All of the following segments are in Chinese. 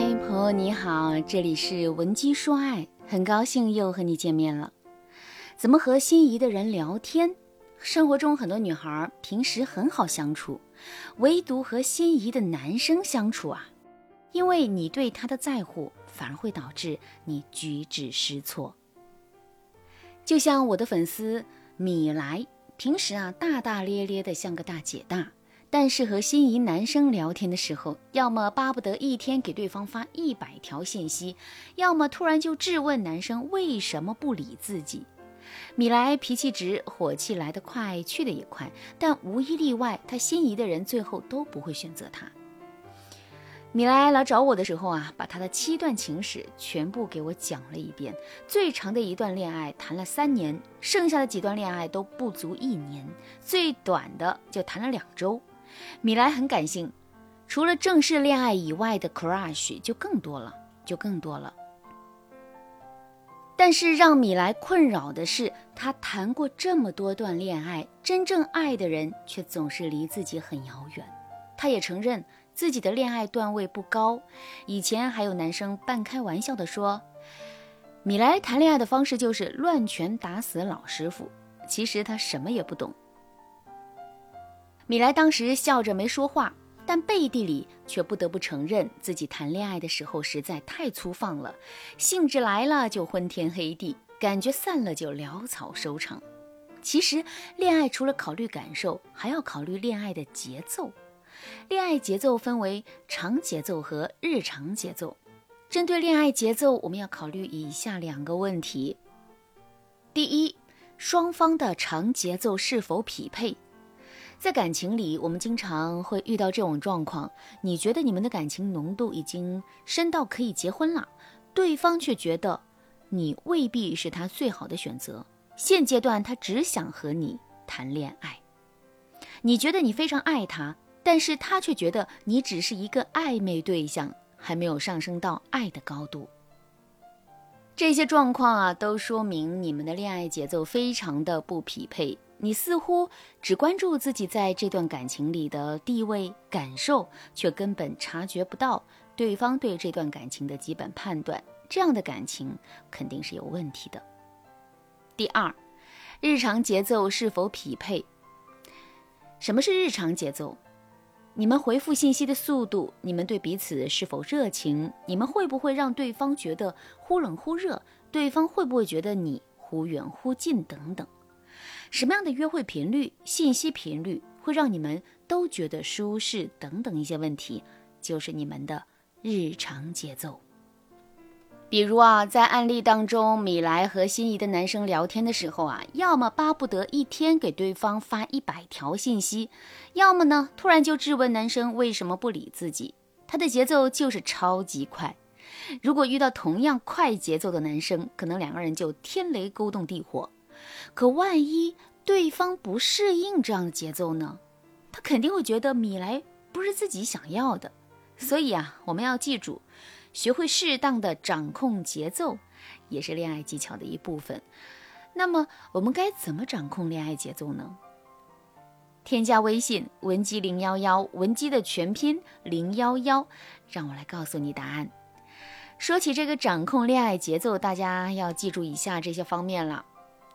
嗨，朋友你好，这里是文姬说爱，很高兴又和你见面了。怎么和心仪的人聊天？生活中很多女孩平时很好相处，唯独和心仪的男生相处啊，因为你对他的在乎，反而会导致你举止失措。就像我的粉丝米莱，平时啊大大咧咧的像个大姐大。但是和心仪男生聊天的时候，要么巴不得一天给对方发一百条信息，要么突然就质问男生为什么不理自己。米莱脾气直，火气来得快，去得也快，但无一例外，他心仪的人最后都不会选择他。米莱来找我的时候啊，把他的七段情史全部给我讲了一遍。最长的一段恋爱谈了三年，剩下的几段恋爱都不足一年，最短的就谈了两周。米莱很感性，除了正式恋爱以外的 crush 就更多了，就更多了。但是让米莱困扰的是，他谈过这么多段恋爱，真正爱的人却总是离自己很遥远。他也承认自己的恋爱段位不高，以前还有男生半开玩笑的说，米莱谈恋爱的方式就是乱拳打死老师傅。其实他什么也不懂。米莱当时笑着没说话，但背地里却不得不承认自己谈恋爱的时候实在太粗放了，兴致来了就昏天黑地，感觉散了就潦草收场。其实，恋爱除了考虑感受，还要考虑恋爱的节奏。恋爱节奏分为长节奏和日常节奏。针对恋爱节奏，我们要考虑以下两个问题：第一，双方的长节奏是否匹配？在感情里，我们经常会遇到这种状况：你觉得你们的感情浓度已经深到可以结婚了，对方却觉得你未必是他最好的选择。现阶段，他只想和你谈恋爱。你觉得你非常爱他，但是他却觉得你只是一个暧昧对象，还没有上升到爱的高度。这些状况啊，都说明你们的恋爱节奏非常的不匹配。你似乎只关注自己在这段感情里的地位感受，却根本察觉不到对方对这段感情的基本判断。这样的感情肯定是有问题的。第二，日常节奏是否匹配？什么是日常节奏？你们回复信息的速度，你们对彼此是否热情，你们会不会让对方觉得忽冷忽热，对方会不会觉得你忽远忽近等等。什么样的约会频率、信息频率会让你们都觉得舒适？等等一些问题，就是你们的日常节奏。比如啊，在案例当中，米莱和心仪的男生聊天的时候啊，要么巴不得一天给对方发一百条信息，要么呢突然就质问男生为什么不理自己。他的节奏就是超级快。如果遇到同样快节奏的男生，可能两个人就天雷勾动地火。可万一对方不适应这样的节奏呢？他肯定会觉得米莱不是自己想要的。所以啊，我们要记住，学会适当的掌控节奏，也是恋爱技巧的一部分。那么，我们该怎么掌控恋爱节奏呢？添加微信文姬零幺幺，文姬的全拼零幺幺，让我来告诉你答案。说起这个掌控恋爱节奏，大家要记住以下这些方面了。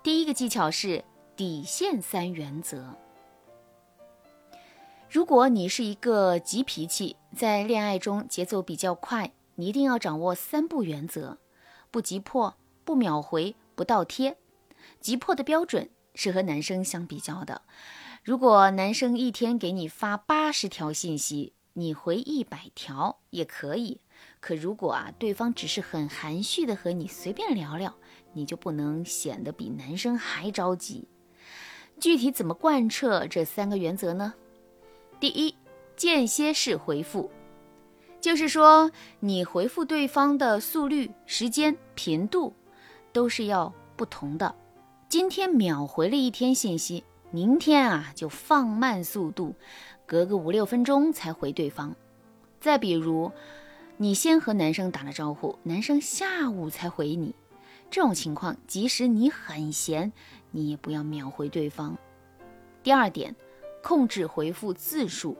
第一个技巧是底线三原则。如果你是一个急脾气，在恋爱中节奏比较快，你一定要掌握三不原则：不急迫、不秒回、不倒贴。急迫的标准是和男生相比较的。如果男生一天给你发八十条信息，你回一百条也可以。可如果啊，对方只是很含蓄的和你随便聊聊。你就不能显得比男生还着急。具体怎么贯彻这三个原则呢？第一，间歇式回复，就是说你回复对方的速率、时间、频度都是要不同的。今天秒回了一天信息，明天啊就放慢速度，隔个五六分钟才回对方。再比如，你先和男生打了招呼，男生下午才回你。这种情况，即使你很闲，你也不要秒回对方。第二点，控制回复字数。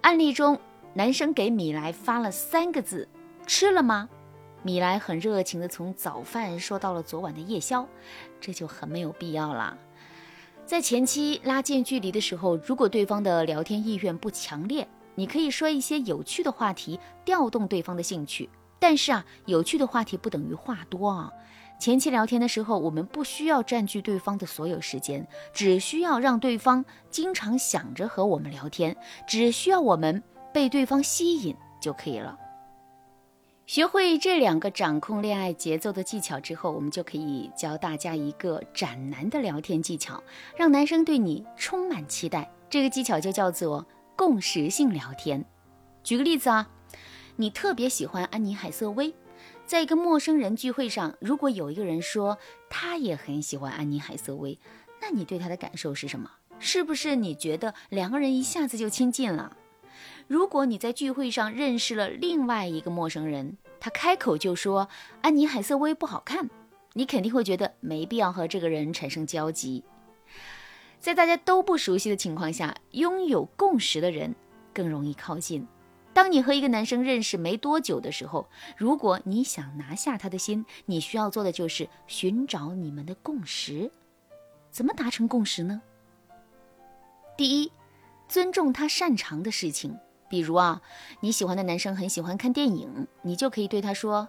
案例中，男生给米莱发了三个字：“吃了吗？”米莱很热情地从早饭说到了昨晚的夜宵，这就很没有必要了。在前期拉近距离的时候，如果对方的聊天意愿不强烈，你可以说一些有趣的话题，调动对方的兴趣。但是啊，有趣的话题不等于话多啊。前期聊天的时候，我们不需要占据对方的所有时间，只需要让对方经常想着和我们聊天，只需要我们被对方吸引就可以了。学会这两个掌控恋爱节奏的技巧之后，我们就可以教大家一个斩男的聊天技巧，让男生对你充满期待。这个技巧就叫做共识性聊天。举个例子啊，你特别喜欢安妮海瑟薇，在一个陌生人聚会上，如果有一个人说他也很喜欢安妮海瑟薇，那你对他的感受是什么？是不是你觉得两个人一下子就亲近了？如果你在聚会上认识了另外一个陌生人，他开口就说安妮海瑟薇不好看，你肯定会觉得没必要和这个人产生交集。在大家都不熟悉的情况下，拥有共识的人更容易靠近。当你和一个男生认识没多久的时候，如果你想拿下他的心，你需要做的就是寻找你们的共识。怎么达成共识呢？第一，尊重他擅长的事情。比如啊，你喜欢的男生很喜欢看电影，你就可以对他说：“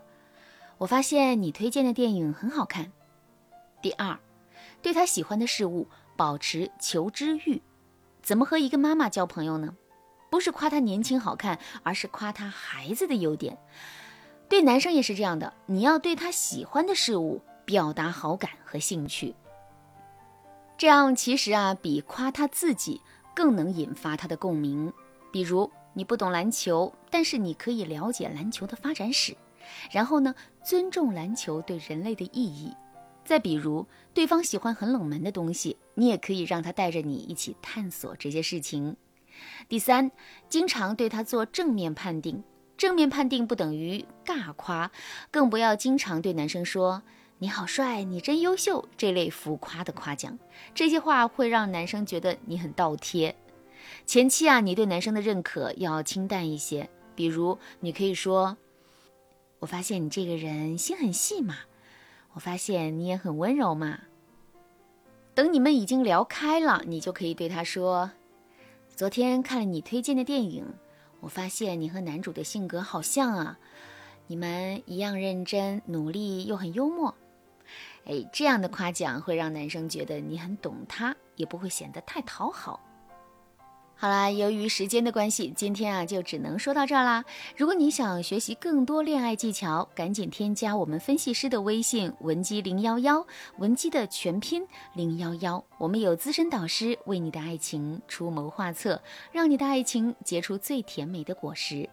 我发现你推荐的电影很好看。”第二，对他喜欢的事物保持求知欲。怎么和一个妈妈交朋友呢？不是夸他年轻好看，而是夸他孩子的优点。对男生也是这样的，你要对他喜欢的事物表达好感和兴趣。这样其实啊，比夸他自己更能引发他的共鸣。比如。你不懂篮球，但是你可以了解篮球的发展史，然后呢，尊重篮球对人类的意义。再比如，对方喜欢很冷门的东西，你也可以让他带着你一起探索这些事情。第三，经常对他做正面判定。正面判定不等于尬夸，更不要经常对男生说“你好帅，你真优秀”这类浮夸的夸奖。这些话会让男生觉得你很倒贴。前期啊，你对男生的认可要清淡一些，比如你可以说：“我发现你这个人心很细嘛，我发现你也很温柔嘛。”等你们已经聊开了，你就可以对他说：“昨天看了你推荐的电影，我发现你和男主的性格好像啊，你们一样认真、努力又很幽默。”哎，这样的夸奖会让男生觉得你很懂他，也不会显得太讨好。好啦，由于时间的关系，今天啊就只能说到这儿啦。如果你想学习更多恋爱技巧，赶紧添加我们分析师的微信文姬零幺幺，文姬的全拼零幺幺。我们有资深导师为你的爱情出谋划策，让你的爱情结出最甜美的果实。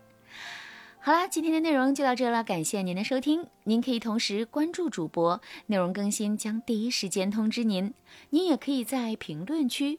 好啦，今天的内容就到这了，感谢您的收听。您可以同时关注主播，内容更新将第一时间通知您。您也可以在评论区。